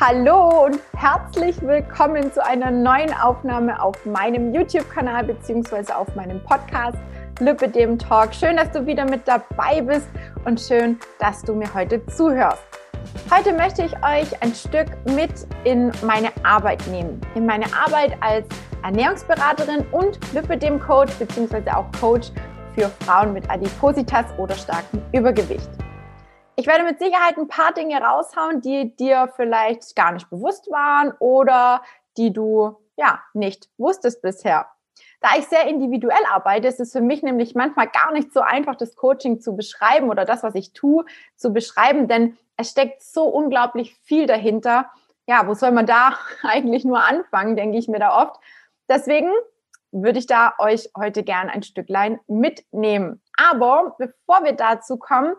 Hallo und herzlich willkommen zu einer neuen Aufnahme auf meinem YouTube-Kanal bzw. auf meinem Podcast Lipidem Talk. Schön, dass du wieder mit dabei bist und schön, dass du mir heute zuhörst. Heute möchte ich euch ein Stück mit in meine Arbeit nehmen. In meine Arbeit als Ernährungsberaterin und Lipidem Coach bzw. auch Coach für Frauen mit Adipositas oder starkem Übergewicht. Ich werde mit Sicherheit ein paar Dinge raushauen, die dir vielleicht gar nicht bewusst waren oder die du ja nicht wusstest bisher. Da ich sehr individuell arbeite, ist es für mich nämlich manchmal gar nicht so einfach, das Coaching zu beschreiben oder das, was ich tue, zu beschreiben, denn es steckt so unglaublich viel dahinter. Ja, wo soll man da eigentlich nur anfangen, denke ich mir da oft. Deswegen würde ich da euch heute gern ein Stücklein mitnehmen. Aber bevor wir dazu kommen,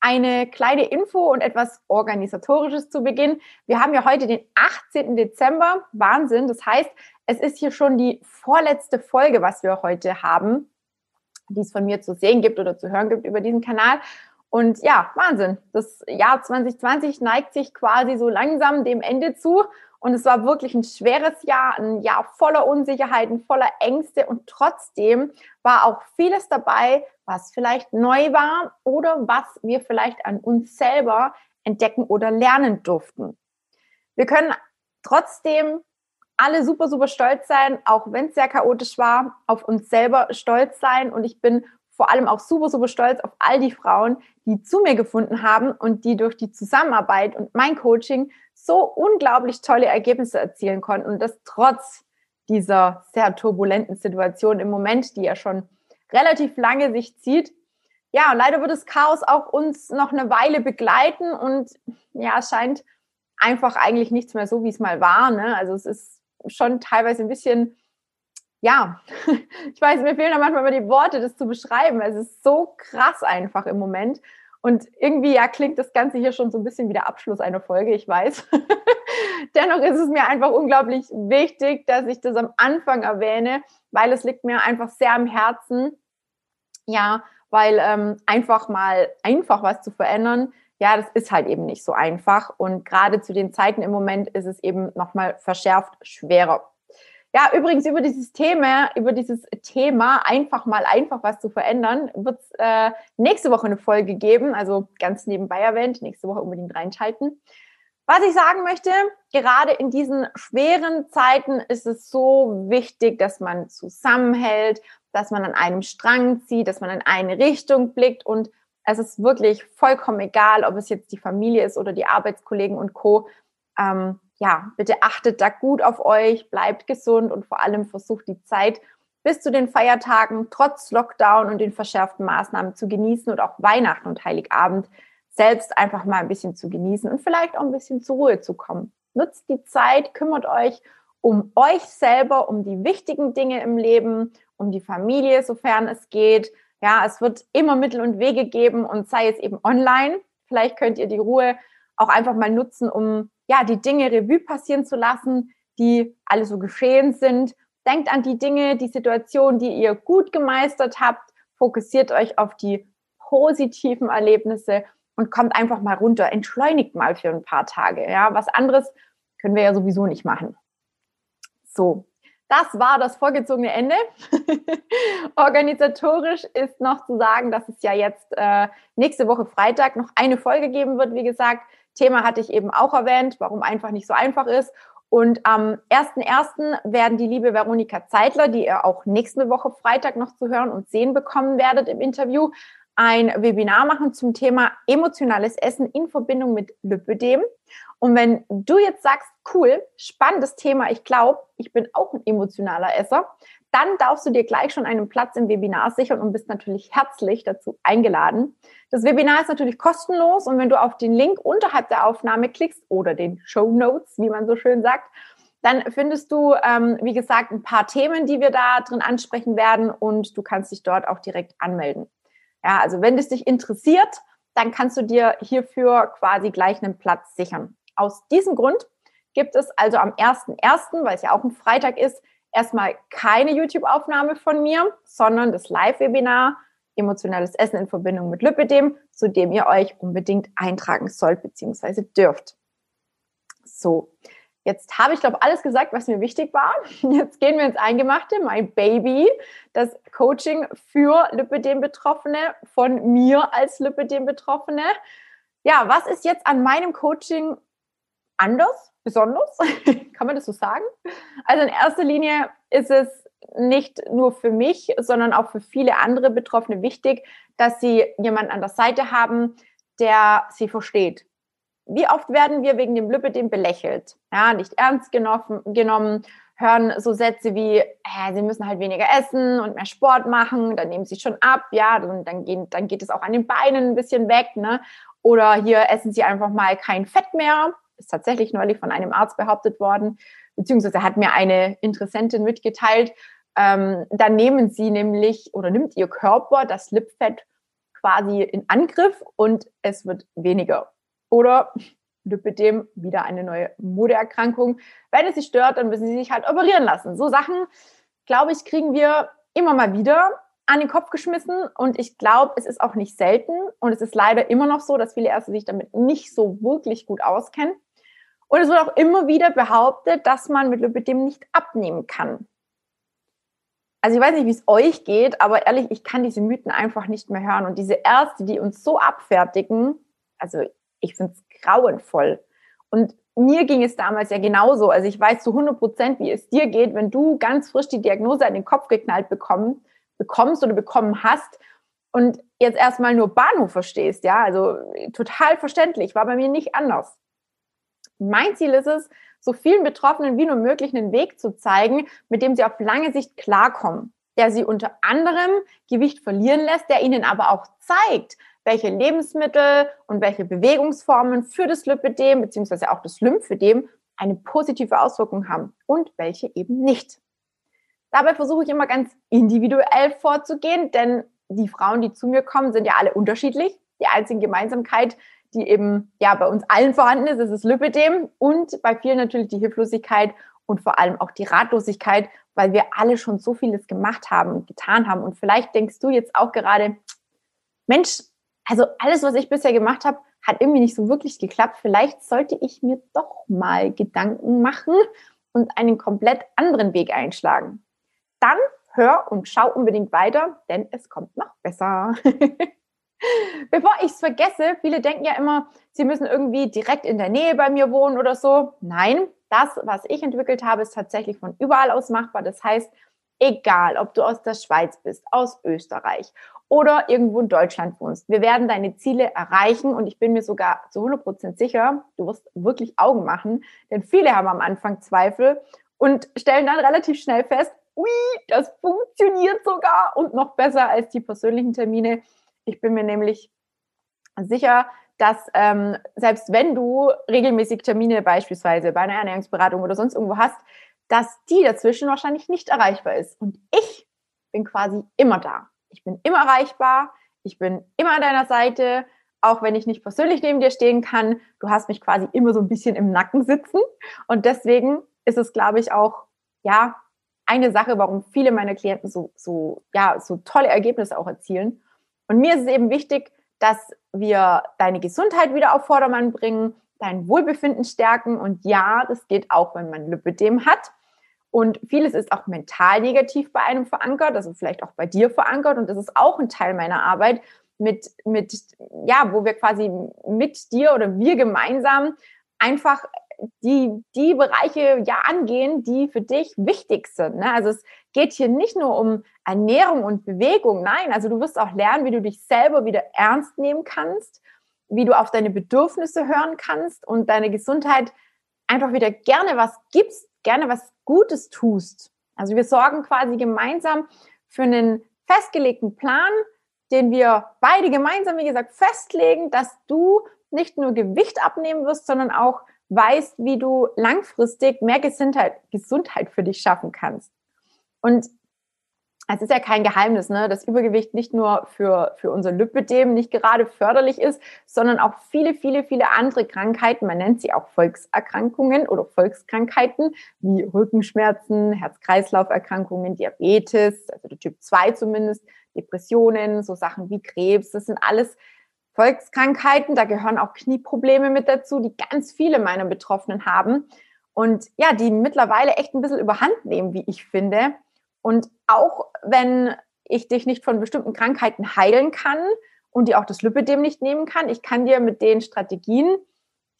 eine kleine Info und etwas Organisatorisches zu Beginn. Wir haben ja heute den 18. Dezember. Wahnsinn. Das heißt, es ist hier schon die vorletzte Folge, was wir heute haben, die es von mir zu sehen gibt oder zu hören gibt über diesen Kanal. Und ja, Wahnsinn. Das Jahr 2020 neigt sich quasi so langsam dem Ende zu. Und es war wirklich ein schweres Jahr, ein Jahr voller Unsicherheiten, voller Ängste. Und trotzdem war auch vieles dabei, was vielleicht neu war oder was wir vielleicht an uns selber entdecken oder lernen durften. Wir können trotzdem alle super, super stolz sein, auch wenn es sehr chaotisch war, auf uns selber stolz sein. Und ich bin vor allem auch super, super stolz auf all die Frauen, die zu mir gefunden haben und die durch die Zusammenarbeit und mein Coaching so unglaublich tolle Ergebnisse erzielen konnten und das trotz dieser sehr turbulenten Situation im Moment, die ja schon relativ lange sich zieht. Ja, und leider wird das Chaos auch uns noch eine Weile begleiten und ja, es scheint einfach eigentlich nichts mehr so, wie es mal war. Ne? Also es ist schon teilweise ein bisschen ja, ich weiß, mir fehlen da manchmal immer die Worte, das zu beschreiben. Es ist so krass einfach im Moment. Und irgendwie ja klingt das Ganze hier schon so ein bisschen wie der Abschluss einer Folge, ich weiß. Dennoch ist es mir einfach unglaublich wichtig, dass ich das am Anfang erwähne, weil es liegt mir einfach sehr am Herzen. Ja, weil ähm, einfach mal einfach was zu verändern, ja, das ist halt eben nicht so einfach. Und gerade zu den Zeiten im Moment ist es eben nochmal verschärft schwerer. Ja, übrigens über dieses Thema, über dieses Thema einfach mal einfach was zu verändern, wird es äh, nächste Woche eine Folge geben, also ganz nebenbei erwähnt, nächste Woche unbedingt reinschalten. Was ich sagen möchte, gerade in diesen schweren Zeiten ist es so wichtig, dass man zusammenhält, dass man an einem Strang zieht, dass man in eine Richtung blickt und es ist wirklich vollkommen egal, ob es jetzt die Familie ist oder die Arbeitskollegen und Co. Ähm, ja, bitte achtet da gut auf euch, bleibt gesund und vor allem versucht die Zeit bis zu den Feiertagen trotz Lockdown und den verschärften Maßnahmen zu genießen und auch Weihnachten und Heiligabend selbst einfach mal ein bisschen zu genießen und vielleicht auch ein bisschen zur Ruhe zu kommen. Nutzt die Zeit, kümmert euch um euch selber, um die wichtigen Dinge im Leben, um die Familie, sofern es geht. Ja, es wird immer Mittel und Wege geben und sei es eben online. Vielleicht könnt ihr die Ruhe auch einfach mal nutzen, um ja, die Dinge Revue passieren zu lassen, die alle so geschehen sind. Denkt an die Dinge, die Situation, die ihr gut gemeistert habt. Fokussiert euch auf die positiven Erlebnisse und kommt einfach mal runter. Entschleunigt mal für ein paar Tage. Ja, was anderes können wir ja sowieso nicht machen. So. Das war das vorgezogene Ende. Organisatorisch ist noch zu sagen, dass es ja jetzt äh, nächste Woche Freitag noch eine Folge geben wird. Wie gesagt, Thema hatte ich eben auch erwähnt, warum einfach nicht so einfach ist. Und am 1.1. werden die liebe Veronika Zeitler, die ihr auch nächste Woche Freitag noch zu hören und sehen bekommen werdet im Interview, ein Webinar machen zum Thema emotionales Essen in Verbindung mit Lipödem. Und wenn du jetzt sagst, cool, spannendes Thema, ich glaube, ich bin auch ein emotionaler Esser, dann darfst du dir gleich schon einen Platz im Webinar sichern und bist natürlich herzlich dazu eingeladen. Das Webinar ist natürlich kostenlos und wenn du auf den Link unterhalb der Aufnahme klickst oder den Show Notes, wie man so schön sagt, dann findest du, ähm, wie gesagt, ein paar Themen, die wir da drin ansprechen werden und du kannst dich dort auch direkt anmelden. Ja, also wenn es dich interessiert, dann kannst du dir hierfür quasi gleich einen Platz sichern. Aus diesem Grund gibt es also am 1.1., weil es ja auch ein Freitag ist, erstmal keine YouTube-Aufnahme von mir, sondern das Live-Webinar Emotionales Essen in Verbindung mit Lipidem, zu dem ihr euch unbedingt eintragen sollt bzw. dürft. So, Jetzt habe ich, glaube alles gesagt, was mir wichtig war. Jetzt gehen wir ins Eingemachte, mein Baby, das Coaching für Lipidem-Betroffene, von mir als Lipidem-Betroffene. Ja, was ist jetzt an meinem Coaching anders, besonders? Kann man das so sagen? Also in erster Linie ist es nicht nur für mich, sondern auch für viele andere Betroffene wichtig, dass sie jemanden an der Seite haben, der sie versteht, wie oft werden wir wegen dem Lipidem belächelt, ja, nicht ernst genommen, hören so Sätze wie, äh, sie müssen halt weniger essen und mehr Sport machen, dann nehmen sie schon ab, ja, dann, dann, gehen, dann geht es auch an den Beinen ein bisschen weg, ne? Oder hier essen sie einfach mal kein Fett mehr. Ist tatsächlich neulich von einem Arzt behauptet worden, beziehungsweise hat mir eine Interessentin mitgeteilt. Ähm, dann nehmen sie nämlich oder nimmt ihr Körper das Lipfett quasi in Angriff und es wird weniger. Oder Lipidem, wieder eine neue Modeerkrankung. Wenn es Sie stört, dann müssen Sie sich halt operieren lassen. So Sachen, glaube ich, kriegen wir immer mal wieder an den Kopf geschmissen und ich glaube, es ist auch nicht selten und es ist leider immer noch so, dass viele Ärzte sich damit nicht so wirklich gut auskennen. Und es wird auch immer wieder behauptet, dass man mit Lipidem nicht abnehmen kann. Also ich weiß nicht, wie es euch geht, aber ehrlich, ich kann diese Mythen einfach nicht mehr hören. Und diese Ärzte, die uns so abfertigen, also ich finde es grauenvoll. Und mir ging es damals ja genauso. Also ich weiß zu 100 Prozent, wie es dir geht, wenn du ganz frisch die Diagnose an den Kopf geknallt bekommen, bekommst oder bekommen hast und jetzt erstmal nur Bahnhof verstehst. Ja, also total verständlich. War bei mir nicht anders. Mein Ziel ist es, so vielen Betroffenen wie nur möglich einen Weg zu zeigen, mit dem sie auf lange Sicht klarkommen, der sie unter anderem Gewicht verlieren lässt, der ihnen aber auch zeigt, welche Lebensmittel und welche Bewegungsformen für das Lipidem bzw. auch das Lymphedem eine positive Auswirkung haben und welche eben nicht. Dabei versuche ich immer ganz individuell vorzugehen, denn die Frauen, die zu mir kommen, sind ja alle unterschiedlich. Die einzige Gemeinsamkeit, die eben ja bei uns allen vorhanden ist, ist das Lipidem und bei vielen natürlich die Hilflosigkeit und vor allem auch die Ratlosigkeit, weil wir alle schon so vieles gemacht haben und getan haben. Und vielleicht denkst du jetzt auch gerade, Mensch, also alles, was ich bisher gemacht habe, hat irgendwie nicht so wirklich geklappt. Vielleicht sollte ich mir doch mal Gedanken machen und einen komplett anderen Weg einschlagen. Dann hör und schau unbedingt weiter, denn es kommt noch besser. Bevor ich es vergesse, viele denken ja immer, sie müssen irgendwie direkt in der Nähe bei mir wohnen oder so. Nein, das, was ich entwickelt habe, ist tatsächlich von überall aus machbar. Das heißt, egal, ob du aus der Schweiz bist, aus Österreich oder irgendwo in Deutschland wohnst. Wir werden deine Ziele erreichen und ich bin mir sogar zu 100 Prozent sicher, du wirst wirklich Augen machen, denn viele haben am Anfang Zweifel und stellen dann relativ schnell fest, ui, das funktioniert sogar und noch besser als die persönlichen Termine. Ich bin mir nämlich sicher, dass ähm, selbst wenn du regelmäßig Termine beispielsweise bei einer Ernährungsberatung oder sonst irgendwo hast, dass die dazwischen wahrscheinlich nicht erreichbar ist. Und ich bin quasi immer da. Ich bin immer erreichbar. Ich bin immer an deiner Seite, auch wenn ich nicht persönlich neben dir stehen kann. Du hast mich quasi immer so ein bisschen im Nacken sitzen. Und deswegen ist es, glaube ich, auch, ja, eine Sache, warum viele meiner Klienten so, so, ja, so tolle Ergebnisse auch erzielen. Und mir ist es eben wichtig, dass wir deine Gesundheit wieder auf Vordermann bringen, dein Wohlbefinden stärken. Und ja, das geht auch, wenn man Lipödem hat. Und vieles ist auch mental negativ bei einem verankert, also vielleicht auch bei dir verankert. Und das ist auch ein Teil meiner Arbeit mit, mit, ja, wo wir quasi mit dir oder wir gemeinsam einfach die, die Bereiche ja angehen, die für dich wichtig sind. Ne? Also es geht hier nicht nur um Ernährung und Bewegung, nein, also du wirst auch lernen, wie du dich selber wieder ernst nehmen kannst, wie du auf deine Bedürfnisse hören kannst und deine Gesundheit einfach wieder gerne was gibst, gerne was Gutes tust. Also wir sorgen quasi gemeinsam für einen festgelegten Plan, den wir beide gemeinsam, wie gesagt, festlegen, dass du nicht nur Gewicht abnehmen wirst, sondern auch weißt, wie du langfristig mehr Gesundheit, Gesundheit für dich schaffen kannst. Und es ist ja kein Geheimnis, ne, dass Übergewicht nicht nur für, für unser Lipödem nicht gerade förderlich ist, sondern auch viele, viele, viele andere Krankheiten, man nennt sie auch Volkserkrankungen oder Volkskrankheiten, wie Rückenschmerzen, Herz-Kreislauf-Erkrankungen, Diabetes, also der Typ 2 zumindest, Depressionen, so Sachen wie Krebs, das sind alles Volkskrankheiten, da gehören auch Knieprobleme mit dazu, die ganz viele meiner Betroffenen haben und ja, die mittlerweile echt ein bisschen überhand nehmen, wie ich finde. Und auch wenn ich dich nicht von bestimmten Krankheiten heilen kann und die auch das Lipidem nicht nehmen kann, ich kann dir mit den Strategien,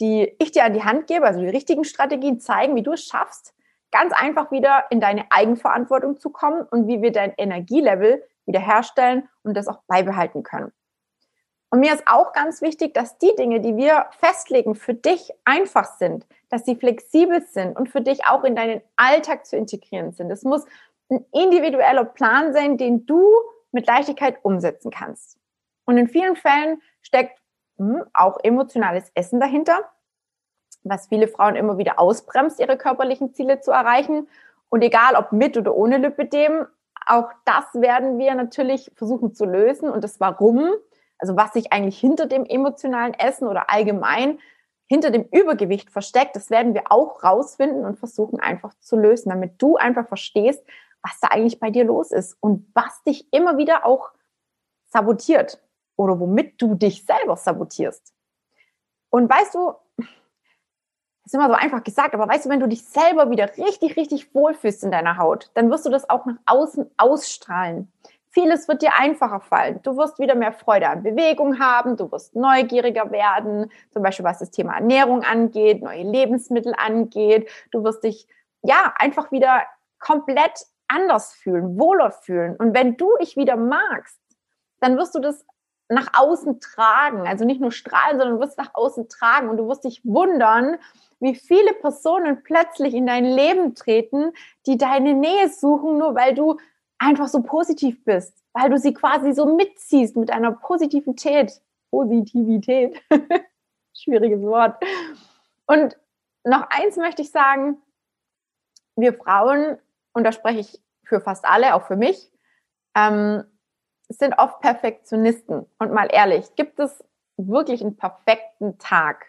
die ich dir an die Hand gebe, also die richtigen Strategien zeigen, wie du es schaffst, ganz einfach wieder in deine Eigenverantwortung zu kommen und wie wir dein Energielevel wiederherstellen und das auch beibehalten können. Und mir ist auch ganz wichtig, dass die Dinge, die wir festlegen, für dich einfach sind, dass sie flexibel sind und für dich auch in deinen Alltag zu integrieren sind. Es muss ein individueller Plan sein, den du mit Leichtigkeit umsetzen kannst. Und in vielen Fällen steckt hm, auch emotionales Essen dahinter, was viele Frauen immer wieder ausbremst, ihre körperlichen Ziele zu erreichen. Und egal ob mit oder ohne Lipidem, auch das werden wir natürlich versuchen zu lösen. Und das Warum also was sich eigentlich hinter dem emotionalen Essen oder allgemein hinter dem Übergewicht versteckt, das werden wir auch rausfinden und versuchen einfach zu lösen, damit du einfach verstehst, was da eigentlich bei dir los ist und was dich immer wieder auch sabotiert oder womit du dich selber sabotierst. Und weißt du, das ist immer so einfach gesagt, aber weißt du, wenn du dich selber wieder richtig, richtig wohlfühlst in deiner Haut, dann wirst du das auch nach außen ausstrahlen. Vieles wird dir einfacher fallen. Du wirst wieder mehr Freude an Bewegung haben, du wirst neugieriger werden, zum Beispiel was das Thema Ernährung angeht, neue Lebensmittel angeht. Du wirst dich ja einfach wieder komplett anders fühlen, wohler fühlen. Und wenn du dich wieder magst, dann wirst du das nach außen tragen. Also nicht nur strahlen, sondern du wirst nach außen tragen und du wirst dich wundern, wie viele Personen plötzlich in dein Leben treten, die deine Nähe suchen, nur weil du einfach so positiv bist, weil du sie quasi so mitziehst mit einer Positivität. Positivität. Schwieriges Wort. Und noch eins möchte ich sagen, wir Frauen, und da spreche ich für fast alle, auch für mich, ähm, sind oft Perfektionisten. Und mal ehrlich, gibt es wirklich einen perfekten Tag?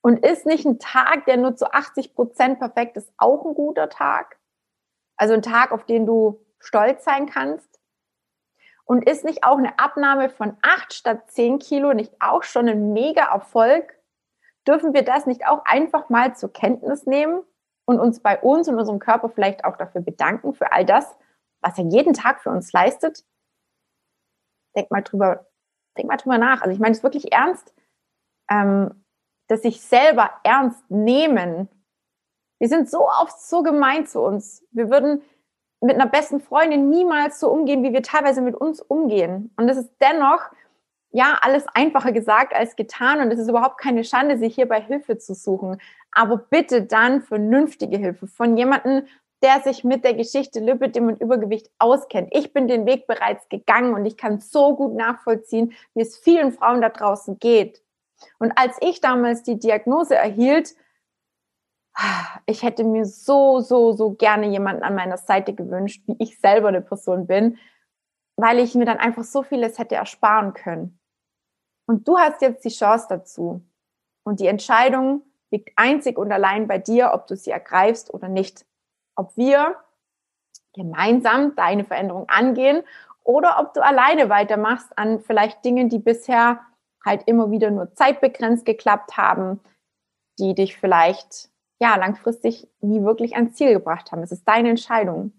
Und ist nicht ein Tag, der nur zu 80 Prozent perfekt ist, auch ein guter Tag? Also ein Tag, auf den du stolz sein kannst? Und ist nicht auch eine Abnahme von acht statt zehn Kilo nicht auch schon ein mega Erfolg? Dürfen wir das nicht auch einfach mal zur Kenntnis nehmen und uns bei uns und unserem Körper vielleicht auch dafür bedanken, für all das, was er jeden Tag für uns leistet? Denk mal drüber, denk mal drüber nach. Also ich meine es wirklich ernst, ähm, dass sich selber ernst nehmen. Wir sind so oft so gemein zu uns. Wir würden mit einer besten Freundin niemals so umgehen, wie wir teilweise mit uns umgehen. Und es ist dennoch, ja, alles einfacher gesagt als getan. Und es ist überhaupt keine Schande, sich hierbei Hilfe zu suchen. Aber bitte dann vernünftige Hilfe von jemandem, der sich mit der Geschichte Lipidem und Übergewicht auskennt. Ich bin den Weg bereits gegangen und ich kann so gut nachvollziehen, wie es vielen Frauen da draußen geht. Und als ich damals die Diagnose erhielt, ich hätte mir so, so, so gerne jemanden an meiner Seite gewünscht, wie ich selber eine Person bin, weil ich mir dann einfach so vieles hätte ersparen können. Und du hast jetzt die Chance dazu. Und die Entscheidung liegt einzig und allein bei dir, ob du sie ergreifst oder nicht. Ob wir gemeinsam deine Veränderung angehen oder ob du alleine weitermachst an vielleicht Dingen, die bisher halt immer wieder nur zeitbegrenzt geklappt haben, die dich vielleicht ja, langfristig nie wirklich ans Ziel gebracht haben. Es ist deine Entscheidung.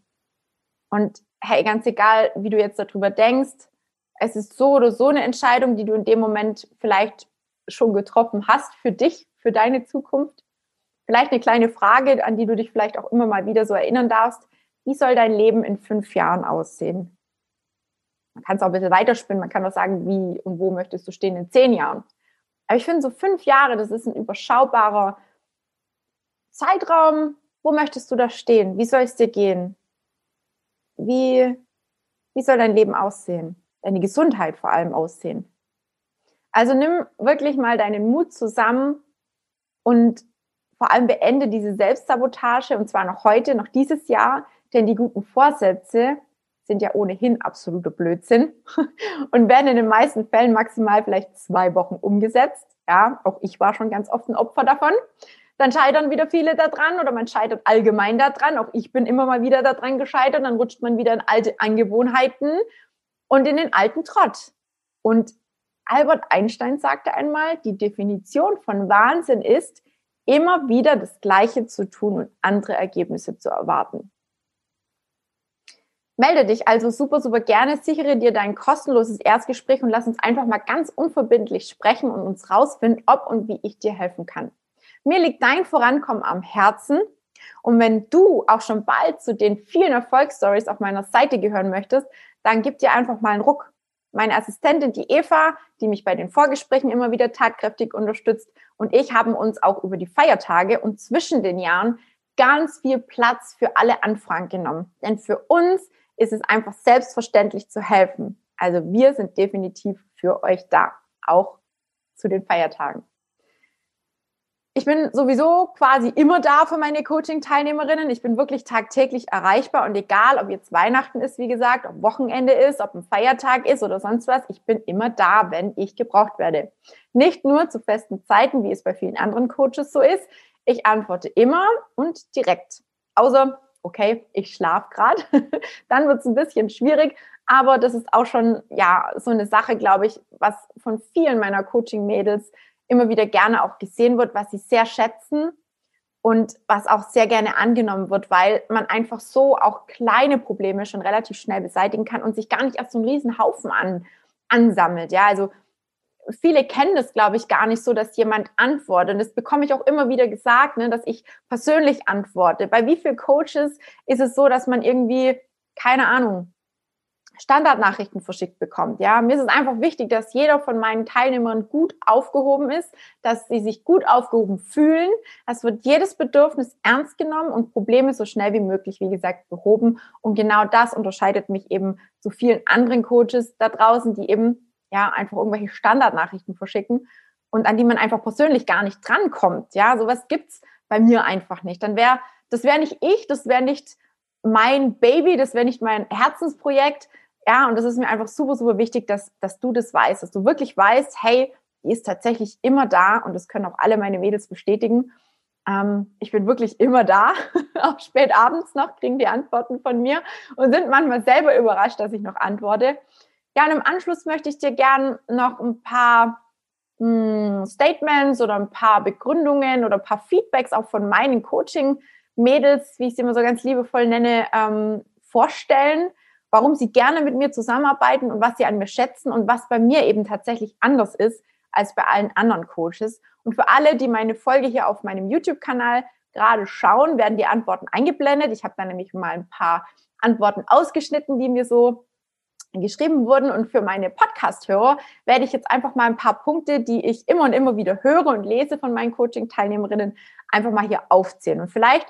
Und hey, ganz egal, wie du jetzt darüber denkst, es ist so oder so eine Entscheidung, die du in dem Moment vielleicht schon getroffen hast für dich, für deine Zukunft. Vielleicht eine kleine Frage, an die du dich vielleicht auch immer mal wieder so erinnern darfst. Wie soll dein Leben in fünf Jahren aussehen? Man kann es auch ein bisschen weiterspinnen. Man kann auch sagen, wie und wo möchtest du stehen in zehn Jahren? Aber ich finde, so fünf Jahre, das ist ein überschaubarer Zeitraum, wo möchtest du da stehen? Wie soll es dir gehen? Wie, wie soll dein Leben aussehen? Deine Gesundheit vor allem aussehen? Also nimm wirklich mal deinen Mut zusammen und vor allem beende diese Selbstsabotage und zwar noch heute, noch dieses Jahr, denn die guten Vorsätze sind ja ohnehin absoluter Blödsinn und werden in den meisten Fällen maximal vielleicht zwei Wochen umgesetzt. Ja, auch ich war schon ganz oft ein Opfer davon. Dann scheitern wieder viele daran oder man scheitert allgemein daran. Auch ich bin immer mal wieder daran gescheitert. Dann rutscht man wieder in alte Angewohnheiten und in den alten Trott. Und Albert Einstein sagte einmal, die Definition von Wahnsinn ist, immer wieder das Gleiche zu tun und andere Ergebnisse zu erwarten. Melde dich also super, super gerne, sichere dir dein kostenloses Erstgespräch und lass uns einfach mal ganz unverbindlich sprechen und uns rausfinden, ob und wie ich dir helfen kann. Mir liegt dein Vorankommen am Herzen. Und wenn du auch schon bald zu den vielen Erfolgsstories auf meiner Seite gehören möchtest, dann gib dir einfach mal einen Ruck. Meine Assistentin, die Eva, die mich bei den Vorgesprächen immer wieder tatkräftig unterstützt und ich haben uns auch über die Feiertage und zwischen den Jahren ganz viel Platz für alle Anfragen genommen. Denn für uns ist es einfach selbstverständlich zu helfen. Also wir sind definitiv für euch da, auch zu den Feiertagen. Ich bin sowieso quasi immer da für meine Coaching-Teilnehmerinnen. Ich bin wirklich tagtäglich erreichbar und egal, ob jetzt Weihnachten ist, wie gesagt, ob Wochenende ist, ob ein Feiertag ist oder sonst was, ich bin immer da, wenn ich gebraucht werde. Nicht nur zu festen Zeiten, wie es bei vielen anderen Coaches so ist. Ich antworte immer und direkt. Außer okay, ich schlafe gerade, dann wird es ein bisschen schwierig. Aber das ist auch schon ja so eine Sache, glaube ich, was von vielen meiner Coaching-Mädels immer wieder gerne auch gesehen wird, was sie sehr schätzen und was auch sehr gerne angenommen wird, weil man einfach so auch kleine Probleme schon relativ schnell beseitigen kann und sich gar nicht erst so einen riesen Haufen an, ansammelt. Ja, also viele kennen das, glaube ich, gar nicht so, dass jemand antwortet. Und das bekomme ich auch immer wieder gesagt, ne, dass ich persönlich antworte. Bei wie vielen Coaches ist es so, dass man irgendwie, keine Ahnung, Standardnachrichten verschickt bekommt. Ja, mir ist es einfach wichtig, dass jeder von meinen Teilnehmern gut aufgehoben ist, dass sie sich gut aufgehoben fühlen. Es wird jedes Bedürfnis ernst genommen und Probleme so schnell wie möglich, wie gesagt, behoben. Und genau das unterscheidet mich eben zu vielen anderen Coaches da draußen, die eben ja, einfach irgendwelche Standardnachrichten verschicken und an die man einfach persönlich gar nicht drankommt. Ja, sowas gibt's bei mir einfach nicht. Dann wäre, das wäre nicht ich, das wäre nicht mein Baby, das wäre nicht mein Herzensprojekt. Ja, und das ist mir einfach super, super wichtig, dass, dass du das weißt, dass du wirklich weißt, hey, die ist tatsächlich immer da und das können auch alle meine Mädels bestätigen. Ähm, ich bin wirklich immer da, auch spät abends noch kriegen die Antworten von mir und sind manchmal selber überrascht, dass ich noch antworte. Ja, und im Anschluss möchte ich dir gern noch ein paar mh, hm, Statements oder ein paar Begründungen oder ein paar Feedbacks auch von meinen Coaching-Mädels, wie ich sie immer so ganz liebevoll nenne, ähm, vorstellen, warum sie gerne mit mir zusammenarbeiten und was sie an mir schätzen und was bei mir eben tatsächlich anders ist als bei allen anderen Coaches. Und für alle, die meine Folge hier auf meinem YouTube-Kanal gerade schauen, werden die Antworten eingeblendet. Ich habe da nämlich mal ein paar Antworten ausgeschnitten, die mir so geschrieben wurden. Und für meine Podcast-Hörer werde ich jetzt einfach mal ein paar Punkte, die ich immer und immer wieder höre und lese von meinen Coaching-Teilnehmerinnen, einfach mal hier aufzählen. Und vielleicht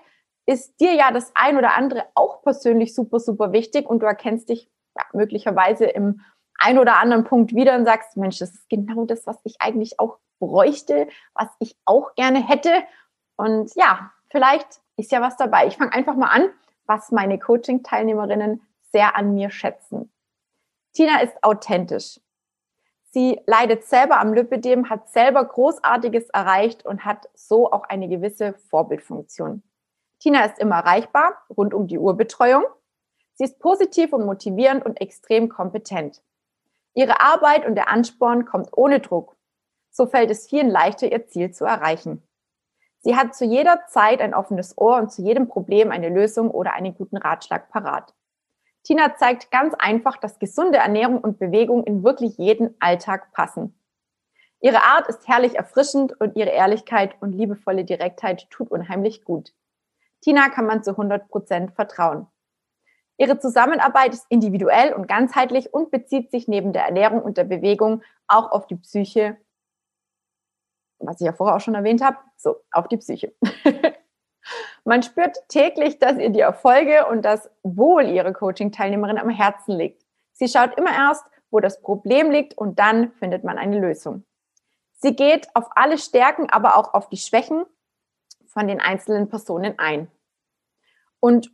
ist dir ja das ein oder andere auch persönlich super, super wichtig und du erkennst dich ja, möglicherweise im ein oder anderen Punkt wieder und sagst, Mensch, das ist genau das, was ich eigentlich auch bräuchte, was ich auch gerne hätte. Und ja, vielleicht ist ja was dabei. Ich fange einfach mal an, was meine Coaching-Teilnehmerinnen sehr an mir schätzen. Tina ist authentisch. Sie leidet selber am Lipidem, hat selber Großartiges erreicht und hat so auch eine gewisse Vorbildfunktion. Tina ist immer erreichbar, rund um die Uhrbetreuung. Sie ist positiv und motivierend und extrem kompetent. Ihre Arbeit und der Ansporn kommt ohne Druck. So fällt es vielen leichter, ihr Ziel zu erreichen. Sie hat zu jeder Zeit ein offenes Ohr und zu jedem Problem eine Lösung oder einen guten Ratschlag parat. Tina zeigt ganz einfach, dass gesunde Ernährung und Bewegung in wirklich jeden Alltag passen. Ihre Art ist herrlich erfrischend und ihre Ehrlichkeit und liebevolle Direktheit tut unheimlich gut. Tina kann man zu 100 Prozent vertrauen. Ihre Zusammenarbeit ist individuell und ganzheitlich und bezieht sich neben der Ernährung und der Bewegung auch auf die Psyche, was ich ja vorher auch schon erwähnt habe, so auf die Psyche. Man spürt täglich, dass ihr die Erfolge und das Wohl ihrer Coaching-Teilnehmerin am Herzen liegt. Sie schaut immer erst, wo das Problem liegt und dann findet man eine Lösung. Sie geht auf alle Stärken, aber auch auf die Schwächen von den einzelnen Personen ein. Und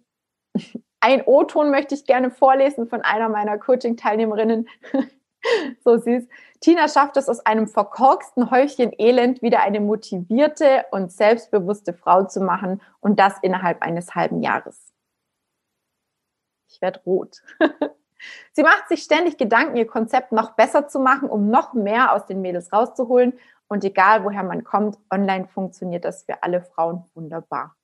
ein O-Ton möchte ich gerne vorlesen von einer meiner Coaching-Teilnehmerinnen. so süß. Tina schafft es aus einem verkorksten Häufchen Elend wieder eine motivierte und selbstbewusste Frau zu machen und das innerhalb eines halben Jahres. Ich werde rot. Sie macht sich ständig Gedanken, ihr Konzept noch besser zu machen, um noch mehr aus den Mädels rauszuholen. Und egal, woher man kommt, online funktioniert das für alle Frauen wunderbar.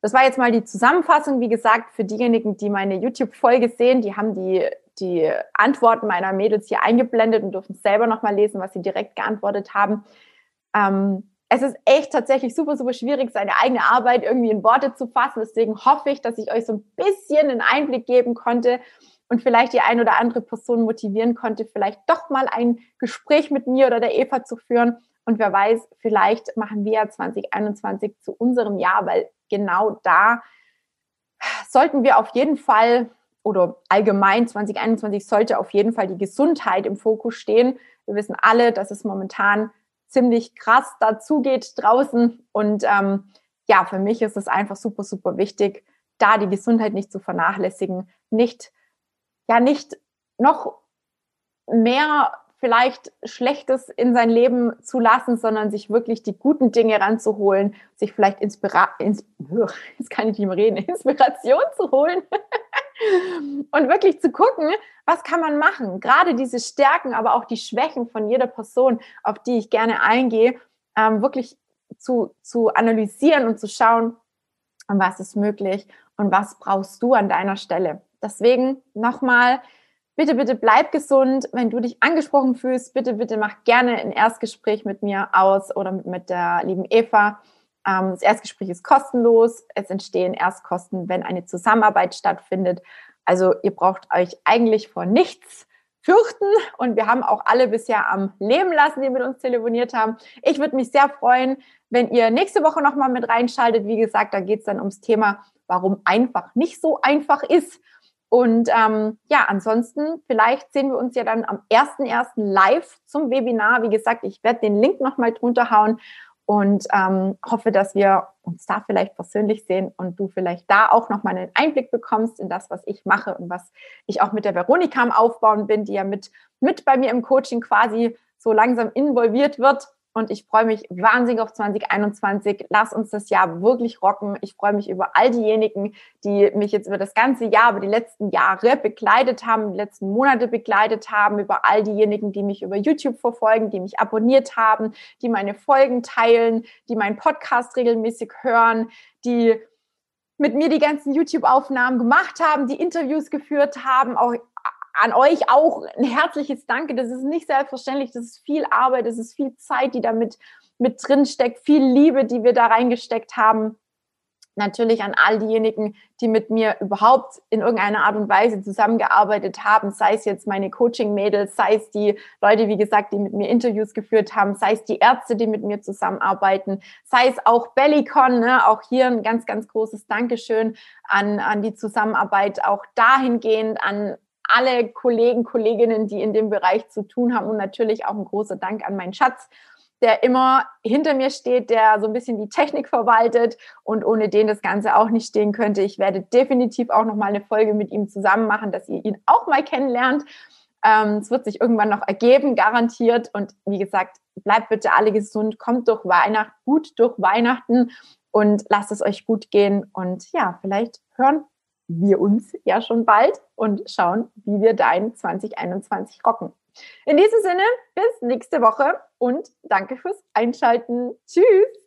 Das war jetzt mal die Zusammenfassung. Wie gesagt, für diejenigen, die meine YouTube-Folge sehen, die haben die, die Antworten meiner Mädels hier eingeblendet und dürfen selber nochmal lesen, was sie direkt geantwortet haben. Ähm, es ist echt tatsächlich super, super schwierig, seine eigene Arbeit irgendwie in Worte zu fassen. Deswegen hoffe ich, dass ich euch so ein bisschen einen Einblick geben konnte und vielleicht die ein oder andere Person motivieren konnte, vielleicht doch mal ein Gespräch mit mir oder der Eva zu führen. Und wer weiß, vielleicht machen wir 2021 zu unserem Jahr, weil genau da sollten wir auf jeden Fall oder allgemein 2021 sollte auf jeden Fall die Gesundheit im Fokus stehen. Wir wissen alle, dass es momentan ziemlich krass dazugeht draußen. Und ähm, ja, für mich ist es einfach super, super wichtig, da die Gesundheit nicht zu vernachlässigen, nicht, ja, nicht noch mehr vielleicht Schlechtes in sein Leben zu lassen, sondern sich wirklich die guten Dinge ranzuholen, sich vielleicht Inspira ins jetzt kann ich nicht mehr reden, Inspiration zu holen und wirklich zu gucken, was kann man machen. Gerade diese Stärken, aber auch die Schwächen von jeder Person, auf die ich gerne eingehe, ähm, wirklich zu, zu analysieren und zu schauen, was ist möglich und was brauchst du an deiner Stelle. Deswegen nochmal, Bitte, bitte bleib gesund. Wenn du dich angesprochen fühlst, bitte, bitte mach gerne ein Erstgespräch mit mir aus oder mit der lieben Eva. Ähm, das Erstgespräch ist kostenlos. Es entstehen Erstkosten, wenn eine Zusammenarbeit stattfindet. Also ihr braucht euch eigentlich vor nichts fürchten. Und wir haben auch alle bisher am Leben lassen, die mit uns telefoniert haben. Ich würde mich sehr freuen, wenn ihr nächste Woche nochmal mit reinschaltet. Wie gesagt, da geht es dann ums Thema, warum einfach nicht so einfach ist. Und ähm, ja, ansonsten, vielleicht sehen wir uns ja dann am 1.1. live zum Webinar. Wie gesagt, ich werde den Link nochmal drunter hauen und ähm, hoffe, dass wir uns da vielleicht persönlich sehen und du vielleicht da auch nochmal einen Einblick bekommst in das, was ich mache und was ich auch mit der Veronika am Aufbauen bin, die ja mit, mit bei mir im Coaching quasi so langsam involviert wird und ich freue mich wahnsinnig auf 2021. Lass uns das Jahr wirklich rocken. Ich freue mich über all diejenigen, die mich jetzt über das ganze Jahr, über die letzten Jahre begleitet haben, die letzten Monate begleitet haben, über all diejenigen, die mich über YouTube verfolgen, die mich abonniert haben, die meine Folgen teilen, die meinen Podcast regelmäßig hören, die mit mir die ganzen YouTube-Aufnahmen gemacht haben, die Interviews geführt haben, auch an euch auch ein herzliches Danke. Das ist nicht selbstverständlich. Das ist viel Arbeit, das ist viel Zeit, die da mit, drin steckt, viel Liebe, die wir da reingesteckt haben. Natürlich an all diejenigen, die mit mir überhaupt in irgendeiner Art und Weise zusammengearbeitet haben, sei es jetzt meine Coaching-Mädels, sei es die Leute, wie gesagt, die mit mir Interviews geführt haben, sei es die Ärzte, die mit mir zusammenarbeiten, sei es auch Bellicon, ne? auch hier ein ganz, ganz großes Dankeschön an, an die Zusammenarbeit, auch dahingehend an alle Kollegen, Kolleginnen, die in dem Bereich zu tun haben und natürlich auch ein großer Dank an meinen Schatz, der immer hinter mir steht, der so ein bisschen die Technik verwaltet und ohne den das Ganze auch nicht stehen könnte. Ich werde definitiv auch noch mal eine Folge mit ihm zusammen machen, dass ihr ihn auch mal kennenlernt. Ähm, es wird sich irgendwann noch ergeben, garantiert. Und wie gesagt, bleibt bitte alle gesund, kommt durch Weihnachten, gut durch Weihnachten und lasst es euch gut gehen. Und ja, vielleicht hören wir uns ja schon bald und schauen, wie wir dein 2021 rocken. In diesem Sinne, bis nächste Woche und danke fürs Einschalten. Tschüss!